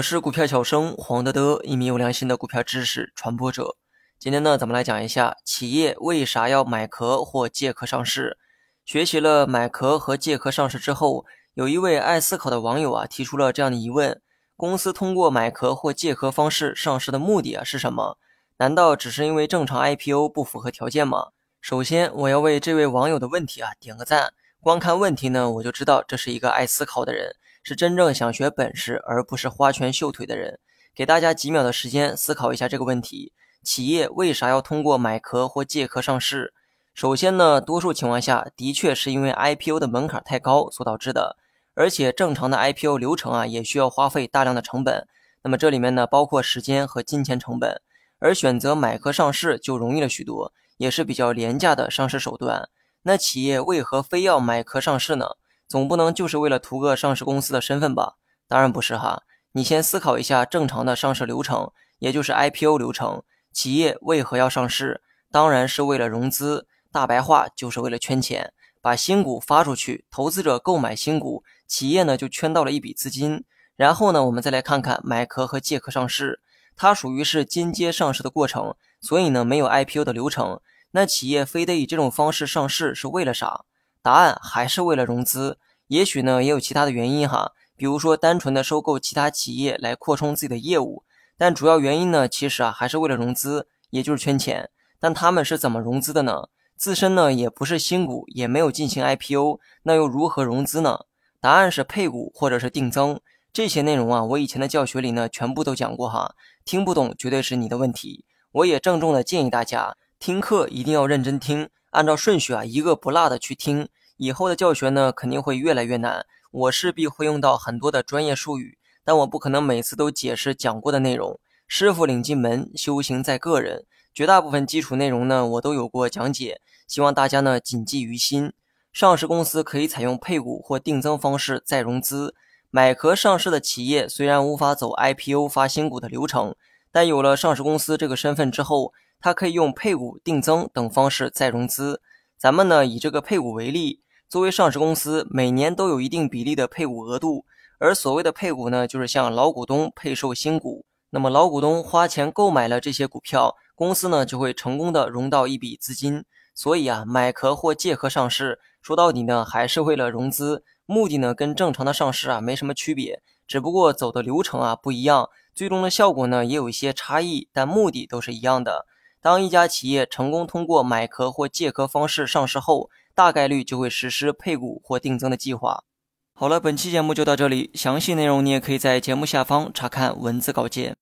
我是股票小生黄德德，一名有良心的股票知识传播者。今天呢，咱们来讲一下企业为啥要买壳或借壳上市。学习了买壳和借壳上市之后，有一位爱思考的网友啊，提出了这样的疑问：公司通过买壳或借壳方式上市的目的啊是什么？难道只是因为正常 IPO 不符合条件吗？首先，我要为这位网友的问题啊点个赞。光看问题呢，我就知道这是一个爱思考的人，是真正想学本事，而不是花拳绣腿的人。给大家几秒的时间思考一下这个问题：企业为啥要通过买壳或借壳上市？首先呢，多数情况下的确是因为 IPO 的门槛太高所导致的，而且正常的 IPO 流程啊也需要花费大量的成本。那么这里面呢，包括时间和金钱成本，而选择买壳上市就容易了许多。也是比较廉价的上市手段。那企业为何非要买壳上市呢？总不能就是为了图个上市公司的身份吧？当然不是哈。你先思考一下正常的上市流程，也就是 IPO 流程。企业为何要上市？当然是为了融资，大白话就是为了圈钱，把新股发出去，投资者购买新股，企业呢就圈到了一笔资金。然后呢，我们再来看看买壳和借壳上市，它属于是间接上市的过程，所以呢没有 IPO 的流程。那企业非得以这种方式上市是为了啥？答案还是为了融资。也许呢也有其他的原因哈，比如说单纯的收购其他企业来扩充自己的业务。但主要原因呢，其实啊还是为了融资，也就是圈钱。但他们是怎么融资的呢？自身呢也不是新股，也没有进行 IPO，那又如何融资呢？答案是配股或者是定增。这些内容啊，我以前的教学里呢全部都讲过哈。听不懂绝对是你的问题。我也郑重的建议大家。听课一定要认真听，按照顺序啊，一个不落的去听。以后的教学呢，肯定会越来越难，我势必会用到很多的专业术语，但我不可能每次都解释讲过的内容。师傅领进门，修行在个人。绝大部分基础内容呢，我都有过讲解，希望大家呢谨记于心。上市公司可以采用配股或定增方式再融资。买壳上市的企业虽然无法走 IPO 发新股的流程，但有了上市公司这个身份之后。它可以用配股、定增等方式再融资。咱们呢以这个配股为例，作为上市公司，每年都有一定比例的配股额度。而所谓的配股呢，就是向老股东配售新股。那么老股东花钱购买了这些股票，公司呢就会成功的融到一笔资金。所以啊，买壳或借壳上市，说到底呢还是为了融资，目的呢跟正常的上市啊没什么区别，只不过走的流程啊不一样，最终的效果呢也有一些差异，但目的都是一样的。当一家企业成功通过买壳或借壳方式上市后，大概率就会实施配股或定增的计划。好了，本期节目就到这里，详细内容你也可以在节目下方查看文字稿件。